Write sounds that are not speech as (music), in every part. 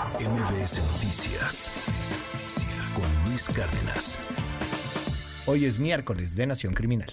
MBS Noticias con Luis Cárdenas. Hoy es miércoles de Nación Criminal.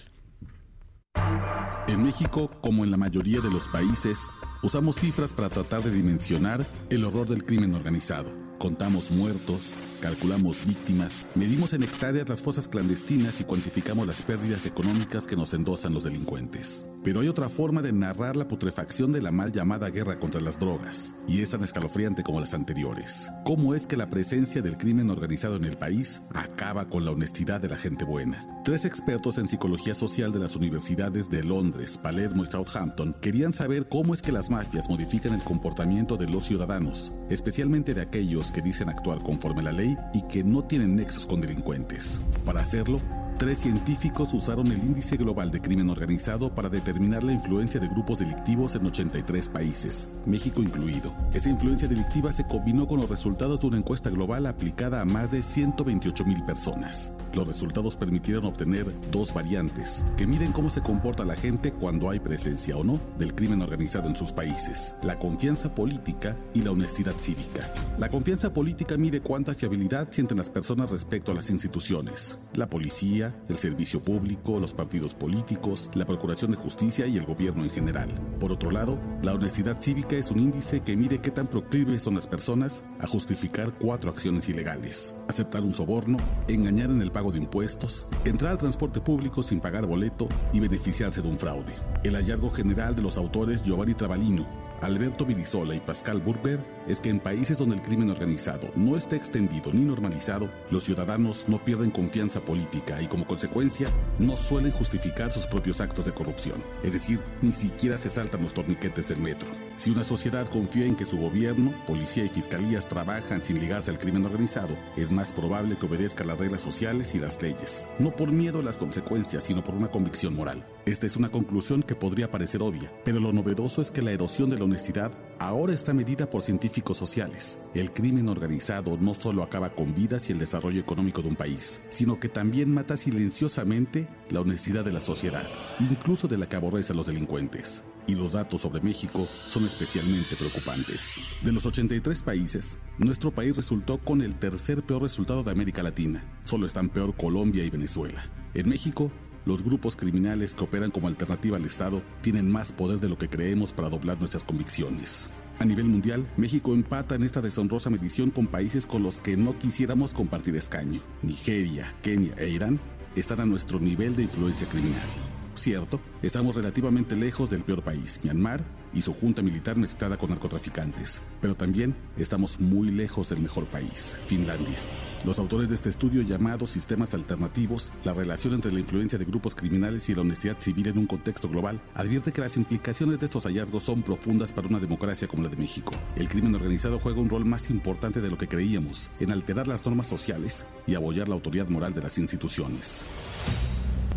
En México, como en la mayoría de los países, usamos cifras para tratar de dimensionar el horror del crimen organizado. Contamos muertos, calculamos víctimas, medimos en hectáreas las fosas clandestinas y cuantificamos las pérdidas económicas que nos endosan los delincuentes. Pero hay otra forma de narrar la putrefacción de la mal llamada guerra contra las drogas, y es tan escalofriante como las anteriores. ¿Cómo es que la presencia del crimen organizado en el país acaba con la honestidad de la gente buena? Tres expertos en psicología social de las universidades de Londres, Palermo y Southampton querían saber cómo es que las mafias modifican el comportamiento de los ciudadanos, especialmente de aquellos que dicen actuar conforme la ley y que no tienen nexos con delincuentes. Para hacerlo, Tres científicos usaron el índice global de crimen organizado para determinar la influencia de grupos delictivos en 83 países, México incluido. Esa influencia delictiva se combinó con los resultados de una encuesta global aplicada a más de 128 mil personas. Los resultados permitieron obtener dos variantes, que miden cómo se comporta la gente cuando hay presencia o no del crimen organizado en sus países, la confianza política y la honestidad cívica. La confianza política mide cuánta fiabilidad sienten las personas respecto a las instituciones, la policía, el servicio público, los partidos políticos, la Procuración de Justicia y el gobierno en general. Por otro lado, la honestidad cívica es un índice que mide qué tan proclives son las personas a justificar cuatro acciones ilegales. Aceptar un soborno, engañar en el pago de impuestos, entrar al transporte público sin pagar boleto y beneficiarse de un fraude. El hallazgo general de los autores Giovanni Travalino, Alberto Virizola y Pascal Burber es que en países donde el crimen organizado no está extendido ni normalizado, los ciudadanos no pierden confianza política y como consecuencia no suelen justificar sus propios actos de corrupción. Es decir, ni siquiera se saltan los torniquetes del metro. Si una sociedad confía en que su gobierno, policía y fiscalías trabajan sin ligarse al crimen organizado, es más probable que obedezca las reglas sociales y las leyes, no por miedo a las consecuencias, sino por una convicción moral. Esta es una conclusión que podría parecer obvia, pero lo novedoso es que la erosión de la honestidad ahora está medida por científicos sociales. El crimen organizado no solo acaba con vidas y el desarrollo económico de un país, sino que también mata silenciosamente la honestidad de la sociedad, incluso de la que aborrece a los delincuentes y los datos sobre México son especialmente preocupantes. De los 83 países, nuestro país resultó con el tercer peor resultado de América Latina. Solo están peor Colombia y Venezuela. En México, los grupos criminales que operan como alternativa al Estado tienen más poder de lo que creemos para doblar nuestras convicciones. A nivel mundial, México empata en esta deshonrosa medición con países con los que no quisiéramos compartir escaño. Nigeria, Kenia e Irán están a nuestro nivel de influencia criminal. Cierto, estamos relativamente lejos del peor país, Myanmar, y su junta militar mezclada con narcotraficantes, pero también estamos muy lejos del mejor país, Finlandia. Los autores de este estudio llamado Sistemas Alternativos, la relación entre la influencia de grupos criminales y la honestidad civil en un contexto global, advierte que las implicaciones de estos hallazgos son profundas para una democracia como la de México. El crimen organizado juega un rol más importante de lo que creíamos en alterar las normas sociales y abollar la autoridad moral de las instituciones.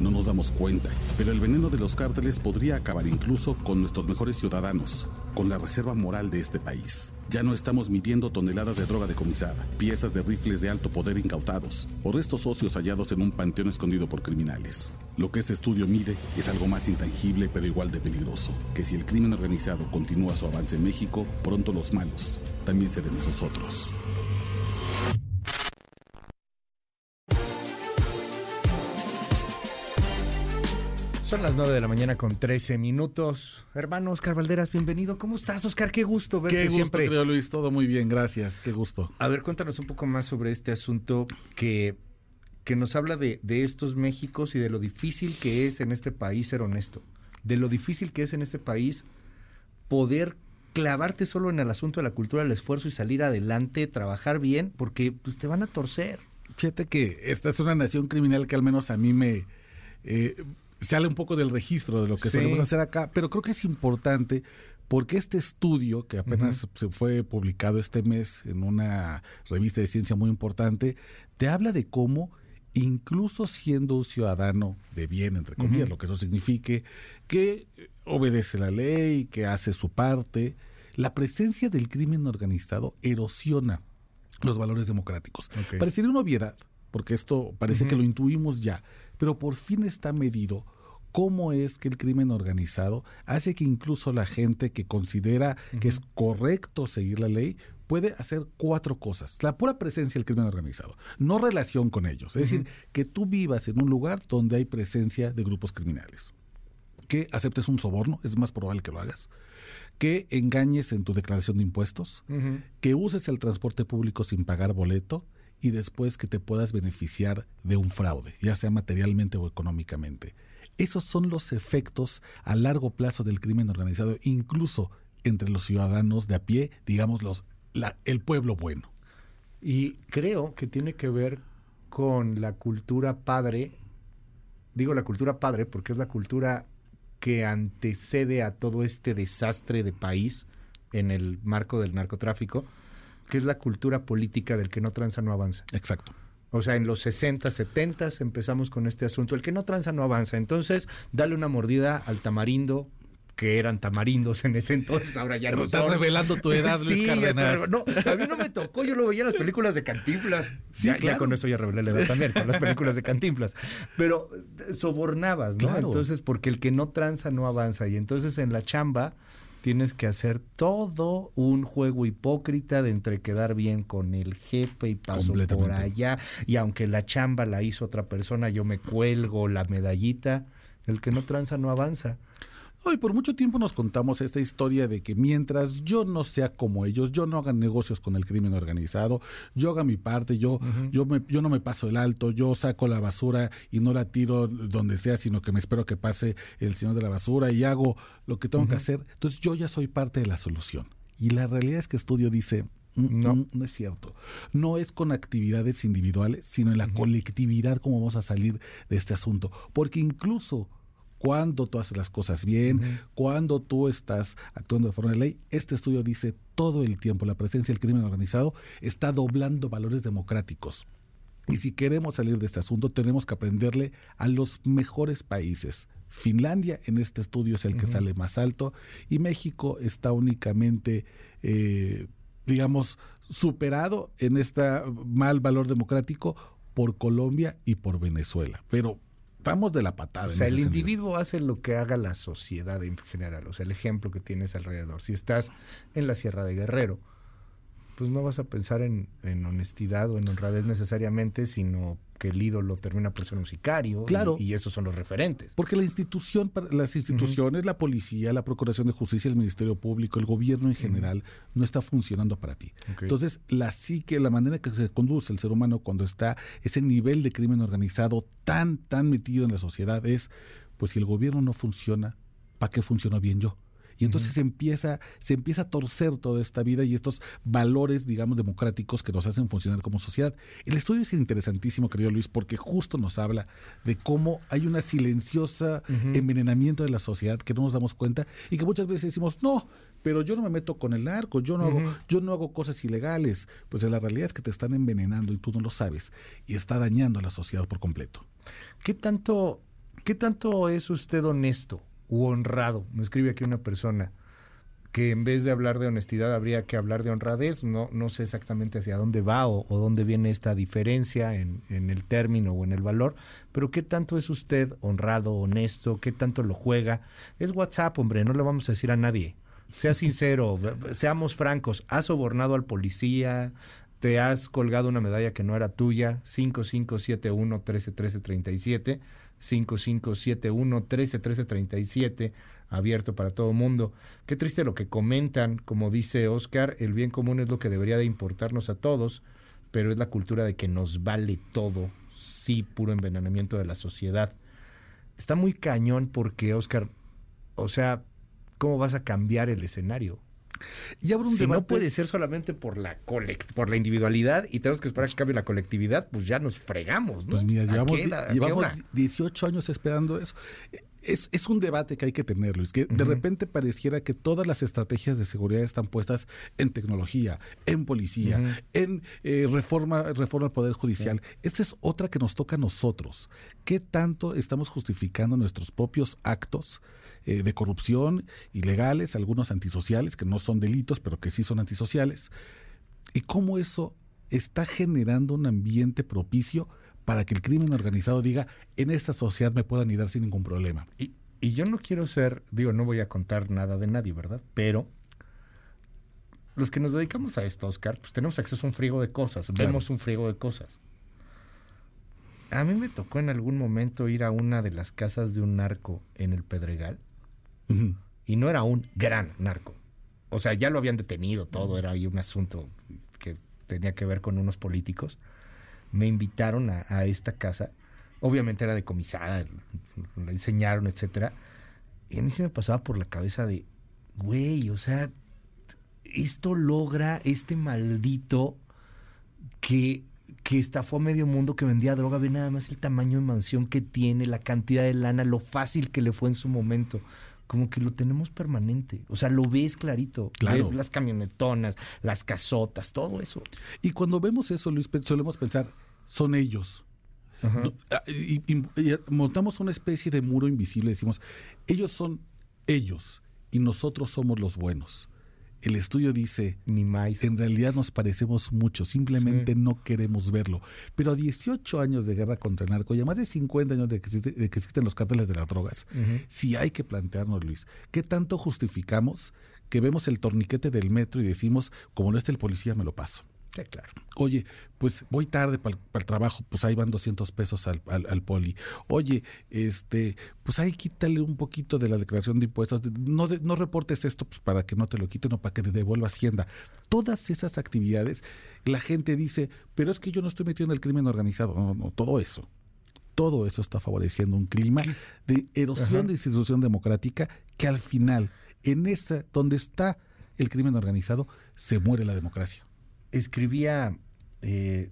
No nos damos cuenta, pero el veneno de los cárteles podría acabar incluso con nuestros mejores ciudadanos, con la reserva moral de este país. Ya no estamos midiendo toneladas de droga decomisada, piezas de rifles de alto poder incautados o restos óseos hallados en un panteón escondido por criminales. Lo que este estudio mide es algo más intangible pero igual de peligroso, que si el crimen organizado continúa su avance en México, pronto los malos también seremos nosotros. Son las 9 de la mañana con 13 minutos. Hermano Oscar Valderas, bienvenido. ¿Cómo estás, Oscar? Qué gusto verte Qué gusto, siempre. querido Luis. Todo muy bien, gracias. Qué gusto. A ver, cuéntanos un poco más sobre este asunto que, que nos habla de, de estos Méxicos y de lo difícil que es en este país ser honesto. De lo difícil que es en este país poder clavarte solo en el asunto de la cultura del esfuerzo y salir adelante, trabajar bien, porque pues te van a torcer. Fíjate que esta es una nación criminal que al menos a mí me... eh, sale un poco del registro de lo que Sí. solemos hacer acá, pero creo que es importante porque este estudio, que apenas se fue publicado este mes en una revista de ciencia muy importante, te habla de cómo incluso siendo un ciudadano de bien, entre comillas, lo que eso signifique, que obedece la ley, que hace su parte, la presencia del crimen organizado erosiona los valores democráticos. Ok. Parecería una obviedad, porque esto parece que lo intuimos ya, pero por fin está medido cómo es que el crimen organizado hace que incluso la gente que considera que es correcto seguir la ley puede hacer cuatro cosas. La pura presencia del crimen organizado, no relación con ellos. Es decir, que tú vivas en un lugar donde hay presencia de grupos criminales. Que aceptes un soborno, es más probable que lo hagas. Que engañes en tu declaración de impuestos. Que uses el transporte público sin pagar boleto y después que te puedas beneficiar de un fraude, ya sea materialmente o económicamente. Esos son los efectos a largo plazo del crimen organizado, incluso entre los ciudadanos de a pie, digamos, los, el pueblo bueno. Y creo que tiene que ver con la cultura padre, digo la cultura padre porque es la cultura que antecede a todo este desastre de país en el marco del narcotráfico, que es la cultura política del que no tranza no avanza. Exacto. O sea, en los 60, 70 empezamos con este asunto. El que no tranza no avanza. Entonces, dale una mordida al tamarindo, que eran tamarindos en ese entonces, ahora ya no Estás revelando tu edad, (laughs) Luis sí, Cárdenas. No, a mí no me tocó, yo lo veía en las películas de Cantinflas. Sí, ya, ya claro. con eso ya revelé la edad también, con las películas de Cantinflas. Pero eh, sobornabas, ¿no? Claro. Entonces, porque el que no tranza no avanza. Y entonces en la chamba tienes que hacer todo un juego hipócrita de entre quedar bien con el jefe y paso por allá. Y aunque la chamba la hizo otra persona, yo me cuelgo la medallita. El que no tranza no avanza. Hoy por mucho tiempo nos contamos esta historia de que mientras yo no sea como ellos, yo no haga negocios con el crimen organizado, yo haga mi parte, yo, yo, me- yo no me paso el alto, yo saco la basura y no la tiro donde sea, sino que me espero que pase el señor de la basura y hago lo que tengo que hacer. Entonces yo ya soy parte de la solución. Y la realidad es que estudio dice, "Mm, No. mm, no es cierto. No es con actividades individuales, sino en la colectividad cómo vamos a salir de este asunto. Porque incluso cuando tú haces las cosas bien, cuando tú estás actuando de forma de ley, este estudio dice todo el tiempo, la presencia del crimen organizado está doblando valores democráticos. Y si queremos salir de este asunto, tenemos que aprenderle a los mejores países. Finlandia en este estudio es el que sale más alto y México está únicamente, eh, digamos, superado en este mal valor democrático por Colombia y por Venezuela. Pero estamos de la patada. O sea, el sentido. individuo hace lo que haga la sociedad en general, o sea, el ejemplo que tienes alrededor. Si estás en la Sierra de Guerrero, pues no vas a pensar en, en honestidad o en honradez necesariamente, sino que el ídolo termina por ser un sicario. y- Claro. Y, esos son los referentes. Porque la institución, las instituciones, la policía, la Procuración de Justicia, el Ministerio Público, el gobierno en general, no está funcionando para ti. Entonces, la psique, la manera en que se conduce el ser humano cuando está ese nivel de crimen organizado tan, tan metido en la sociedad es, pues si el gobierno no funciona, ¿para qué funciono bien yo? Y entonces se empieza, se empieza a torcer toda esta vida y estos valores, digamos, democráticos que nos hacen funcionar como sociedad. El estudio es interesantísimo, querido Luis, porque justo nos habla de cómo hay una silenciosa envenenamiento de la sociedad que no nos damos cuenta y que muchas veces decimos, no, pero yo no me meto con el narco, yo no, hago, yo no hago cosas ilegales. Pues la realidad es que te están envenenando y tú no lo sabes y está dañando a la sociedad por completo. ¿Qué tanto, ¿Qué tanto es usted honesto u honrado? Me escribe aquí una persona que en vez de hablar de honestidad habría que hablar de honradez. No, no sé exactamente hacia dónde va o, o dónde viene esta diferencia en, en el término o en el valor, pero ¿qué tanto es usted honrado, honesto? ¿Qué tanto lo juega? Es WhatsApp, hombre, no le vamos a decir a nadie. Sea sincero, (laughs) seamos francos. ¿Has sobornado al policía? ¿Te has colgado una medalla que no era tuya? 5571 131337 5571 131337 abierto para todo mundo. Qué triste lo que comentan, como dice Oscar, el bien común es lo que debería de importarnos a todos, pero es la cultura de que nos vale todo, sí, puro envenenamiento de la sociedad. Está muy cañón porque, Oscar, o sea, ¿cómo vas a cambiar el escenario? Y un si no puede ser solamente por la colect por la individualidad y tenemos que esperar que cambie la colectividad, pues ya nos fregamos, ¿no? Pues mira, ¿A llevamos, llevamos hora? 18 años esperando eso. Es, es un debate que hay que tener, Luis, que de repente pareciera que todas las estrategias de seguridad están puestas en tecnología, en policía, en eh, reforma, reforma al Poder Judicial. Esta es otra que nos toca a nosotros. ¿Qué tanto estamos justificando nuestros propios actos eh, de corrupción ilegales, algunos antisociales, que no son delitos, pero que sí son antisociales? y cómo eso está generando un ambiente propicio para que el crimen organizado diga, en esta sociedad me puedo anidar sin ningún problema. Y, y yo no quiero ser, digo, no voy a contar nada de nadie, ¿verdad? Pero los que nos dedicamos a esto, Oscar, pues tenemos acceso a un friego de cosas, vemos un friego de cosas. A mí me tocó en algún momento ir a una de las casas de un narco en el Pedregal y no era un gran narco. O sea, ya lo habían detenido todo, era ahí un asunto que tenía que ver con unos políticos. Me invitaron a, esta casa. Obviamente era decomisada, la enseñaron, etcétera. Y a mí se me pasaba por la cabeza de, güey, o sea, esto logra este maldito que, que estafó a medio mundo, que vendía droga, ve nada más el tamaño de mansión que tiene, la cantidad de lana, lo fácil que le fue en su momento. Como que lo tenemos permanente. O sea, lo ves clarito. Claro. Ves las camionetonas, las casotas, todo eso. Y cuando vemos eso, Luis, solemos pensar, son ellos. Ah, y, y- y montamos una especie de muro invisible, decimos, ellos son ellos y nosotros somos los buenos. El estudio dice, Ni más. en realidad nos parecemos mucho, simplemente Sí. no queremos verlo. Pero a 18 años de guerra contra el narco y a más de 50 años de que, existe- de que existen los cárteles de las drogas, sí hay que plantearnos, Luis, ¿qué tanto justificamos que vemos el torniquete del metro y decimos, como no está el policía, me lo paso? Sí, claro. Oye, pues voy tarde para el trabajo, pues ahí van 200 pesos al, al- al poli. Oye, este, pues ahí quítale un poquito de la declaración de impuestos. No, de- no reportes esto pues, para que no te lo quiten o para que te devuelva Hacienda. Todas esas actividades, la gente dice, pero es que yo no estoy metido en el crimen organizado. No, no, todo eso. Todo eso está favoreciendo un clima de erosión Ajá. de institución democrática que al final, en esa, donde está el crimen organizado, se muere la democracia. Escribía, eh,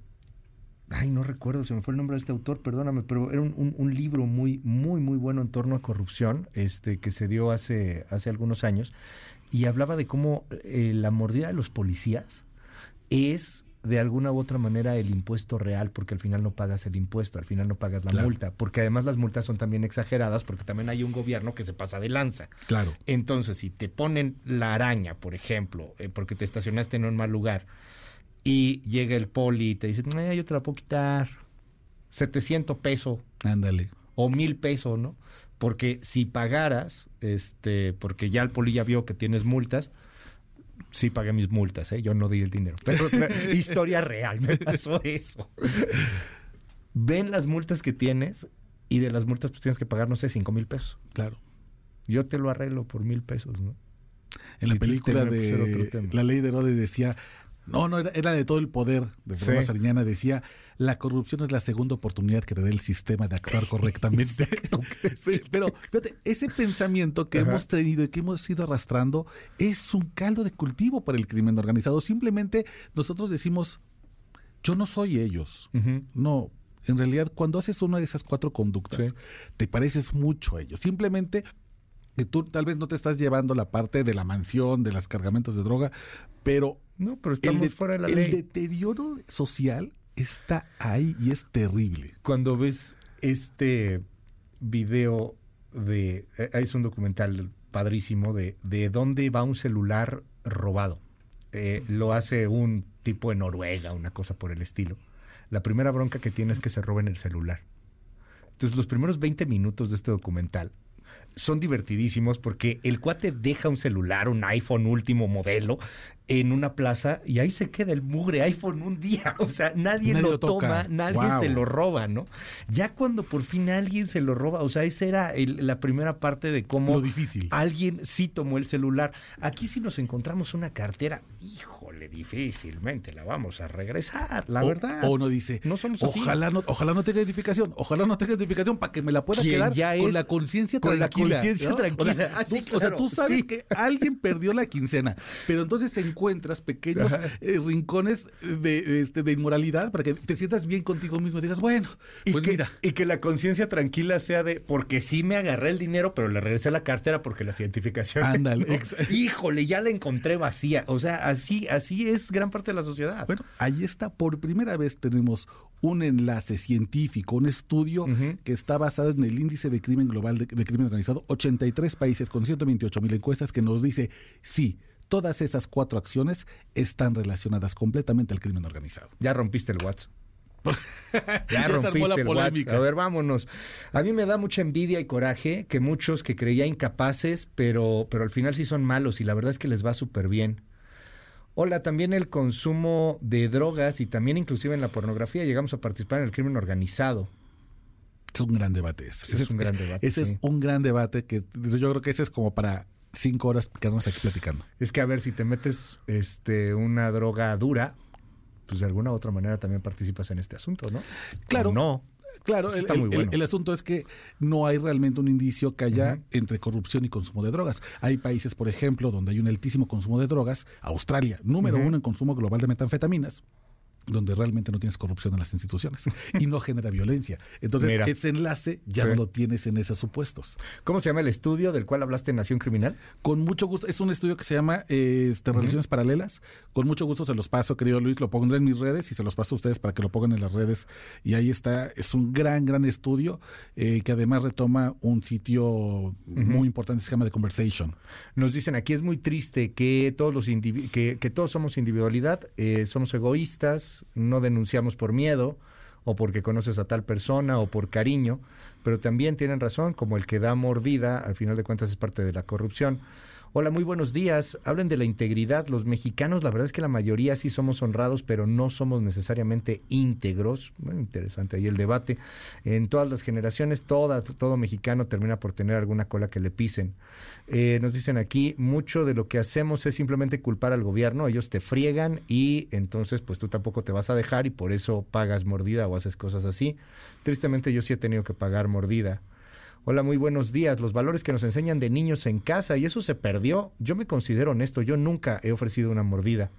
ay, no recuerdo, se me fue el nombre de este autor, perdóname, pero era un, un- un libro muy, muy, muy bueno en torno a corrupción, este, que se dio hace, hace algunos años, y hablaba de cómo eh, la mordida de los policías es de alguna u otra manera el impuesto real, porque al final no pagas el impuesto, al final no pagas la Claro. multa, porque además las multas son también exageradas, porque también hay un gobierno que se pasa de lanza. Claro. Entonces, si te ponen la araña, por ejemplo, eh, porque te estacionaste en un mal lugar, y llega el poli y te dice, "Eh, yo te la puedo quitar 700 pesos Ándale. o mil pesos, ¿no? Porque si pagaras, este, porque ya el poli ya vio que tienes multas, sí pagué mis multas, ¿eh? Yo no di el dinero. Pero (laughs) historia real, me pasó eso. Ven las multas que tienes y de las multas pues tienes que pagar, no sé, cinco mil pesos. Claro. Yo te lo arreglo por mil pesos, ¿no? En la película de. La Ley de Herodes decía, no, no, era, era de todo el poder de Sí. Sariñana, decía, la corrupción es la segunda oportunidad que te da el sistema de actuar (laughs) correctamente. (laughs) Pero fíjate, ese pensamiento que Ajá. hemos tenido y que hemos ido arrastrando es un caldo de cultivo para el crimen organizado. Simplemente nosotros decimos, yo no soy ellos. No, en realidad cuando haces una de esas cuatro conductas, Sí. te pareces mucho a ellos. Simplemente que tú tal vez no te estás llevando la parte de la mansión, de los cargamentos de droga, pero No, pero el, estamos de- fuera de la el ley. deterioro social está ahí y es terrible. Cuando ves este video de... eh, Es un documental padrísimo de, de dónde va un celular robado. Eh, lo hace un tipo de Noruega, una cosa por el estilo. La primera bronca que tiene es que se roben el celular. Entonces, los primeros 20 minutos de este documental son divertidísimos porque el cuate deja un celular, un iPhone último modelo, en una plaza y ahí se queda el mugre iPhone un día. (laughs) O sea, nadie, Nadie lo, toca. toma, nadie se lo roba, ¿no? Ya cuando por fin alguien se lo roba, o sea, esa era el- la primera parte de cómo Lo difícil. alguien sí tomó el celular. Aquí si nos encontramos una cartera, híjole, difícilmente la vamos a regresar, la o, verdad. o uno dice, No somos así. ojalá no, ojalá no tenga identificación, ojalá no tenga identificación para que me la pueda quedar ya con la conciencia con la tranquila. conciencia ¿no? tranquila. O sea, Ah, (laughs) sí, tú, o sea, claro, tú sabes sí. que alguien perdió la quincena, pero entonces encuentras pequeños eh, rincones de, este, de inmoralidad para que te sientas bien contigo mismo y digas, bueno, Y, pues que, mira. y que la conciencia tranquila sea de, porque sí me agarré el dinero, pero le regresé la cartera porque la identificación. Ándale, (laughs) Híjole, ya la encontré vacía. O sea, así, así es gran parte de la sociedad. Bueno, ahí está, por primera vez tenemos un enlace científico, un estudio que está basado en el índice de crimen global de, de crimen organizado, 83 países con 128 mil encuestas que nos dice, sí, todas esas cuatro acciones están relacionadas completamente al crimen organizado. Ya rompiste el WhatsApp. (laughs) Ya rompiste la el polémica. WhatsApp. A ver, vámonos. A mí me da mucha envidia y coraje que muchos que creía incapaces, pero, pero al final sí son malos y la verdad es que les va súper bien. Hola, también el consumo de drogas y también inclusive en la pornografía llegamos a participar en el crimen organizado. Es un gran debate. Ese, Ese es un gran debate, Ese sí. es un gran debate que yo creo que ese es como para cinco horas quedarnos aquí platicando. Es que a ver, si te metes este una droga dura, pues de alguna u otra manera también participas en este asunto, ¿no? Claro. ¿O no. Claro, el, está muy bueno. el asunto es que no hay realmente un indicio que haya entre corrupción y consumo de drogas. Hay países, por ejemplo, donde hay un altísimo consumo de drogas. Australia, número uno en consumo global de metanfetaminas donde realmente no tienes corrupción en las instituciones y no genera violencia. Entonces, Mira. ese enlace ya Sí. no lo tienes en esos supuestos. ¿Cómo se llama el estudio del cual hablaste en Nación Criminal? Con mucho gusto, es un estudio que se llama eh, este, Relaciones Paralelas. Con mucho gusto se los paso, querido Luis, lo pondré en mis redes y se los paso a ustedes para que lo pongan en las redes. Y ahí está, es un gran, gran estudio eh, que además retoma un sitio muy importante, se llama The Conversation. Nos dicen aquí es muy triste que todos los que todos somos individualidad, eh, somos egoístas, no denunciamos por miedo o porque conoces a tal persona o por cariño, pero también tienen razón, como el que da mordida, al final de cuentas es parte de la corrupción. Hola, muy buenos días. Hablen de la integridad. Los mexicanos, la verdad es que la mayoría sí somos honrados, pero no somos necesariamente íntegros. Bueno, interesante ahí el debate. En todas las generaciones, todo mexicano termina por tener alguna cola que le pisen. Eh, nos dicen aquí, mucho de lo que hacemos es simplemente culpar al gobierno. Ellos te friegan y entonces pues tú tampoco te vas a dejar y por eso pagas mordida o haces cosas así. Tristemente yo sí he tenido que pagar mordida. Hola, muy buenos días. Los valores que nos enseñan de niños en casa y eso se perdió. Yo me considero honesto, yo nunca he ofrecido una mordida.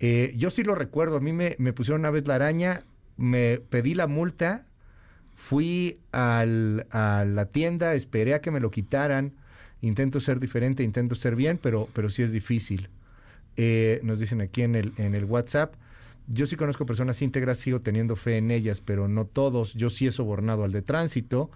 Eh, yo sí lo recuerdo, a mí me, me pusieron una vez la araña, me pedí la multa, fui a la tienda, esperé a que me lo quitaran, intento ser diferente, intento ser bien, pero, pero sí es difícil. Eh, nos dicen aquí en el, en el WhatsApp, yo sí conozco personas íntegras, sigo teniendo fe en ellas, pero no todos. Yo sí he sobornado al de tránsito,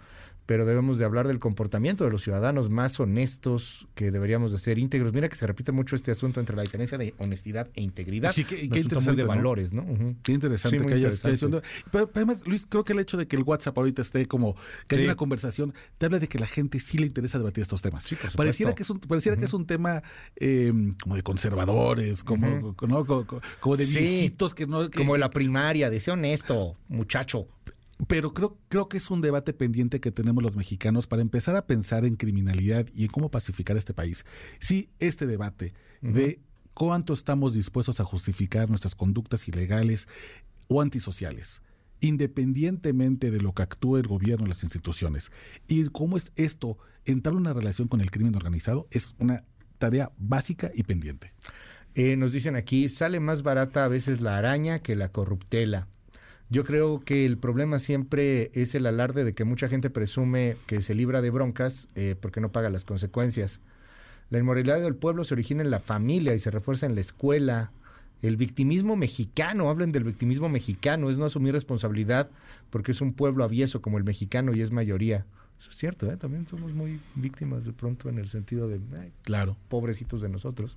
pero debemos de hablar del comportamiento de los ciudadanos más honestos que deberíamos de ser íntegros. Mira que se repite mucho este asunto entre la diferencia de honestidad e integridad. Sí, qué- qué asunto muy de interesante, ¿no? valores, ¿no? Qué interesante Sí, que interesante. pero, además, Luis, creo que el hecho de que el WhatsApp ahorita esté como que hay Sí. una conversación, te habla de que la gente sí le interesa debatir estos temas. Sí, por supuesto. Pareciera que es un, pareciera que es un tema eh, como de conservadores, como, Ujú. ¿no? como, como de viejitos que no... que- Como la primaria, de ser honesto, muchacho. Pero creo, creo que es un debate pendiente que tenemos los mexicanos para empezar a pensar en criminalidad y en cómo pacificar este país. Sí, este debate de cuánto estamos dispuestos a justificar nuestras conductas ilegales o antisociales, independientemente de lo que actúe el gobierno o las instituciones. Y cómo es esto, entrar en una relación con el crimen organizado, es una tarea básica y pendiente. Eh, nos dicen aquí, sale más barata a veces la araña que la corruptela. Yo creo que el problema siempre es el alarde de que mucha gente presume que se libra de broncas eh, porque no paga las consecuencias. La inmoralidad del pueblo se origina en la familia y se refuerza en la escuela. El victimismo mexicano, hablen del victimismo mexicano, es no asumir responsabilidad porque es un pueblo avieso como el mexicano y es mayoría. Eso es cierto, ¿eh? también somos muy víctimas de pronto en el sentido de, ay, Claro. pobrecitos de nosotros.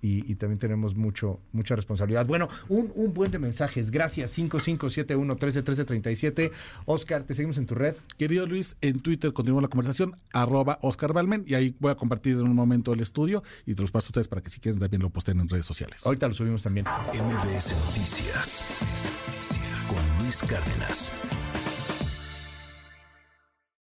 Y, y también tenemos mucho mucha responsabilidad. Bueno, un, un buen de mensajes. Gracias. 5571-131337. Oscar, te seguimos en tu red. Querido Luis, en Twitter continúa la conversación, arroba Oscar Balmen, y ahí voy a compartir en un momento el estudio y te los paso a ustedes para que si quieren también lo posteen en redes sociales. Ahorita lo subimos también. MBS Noticias con Luis Cárdenas.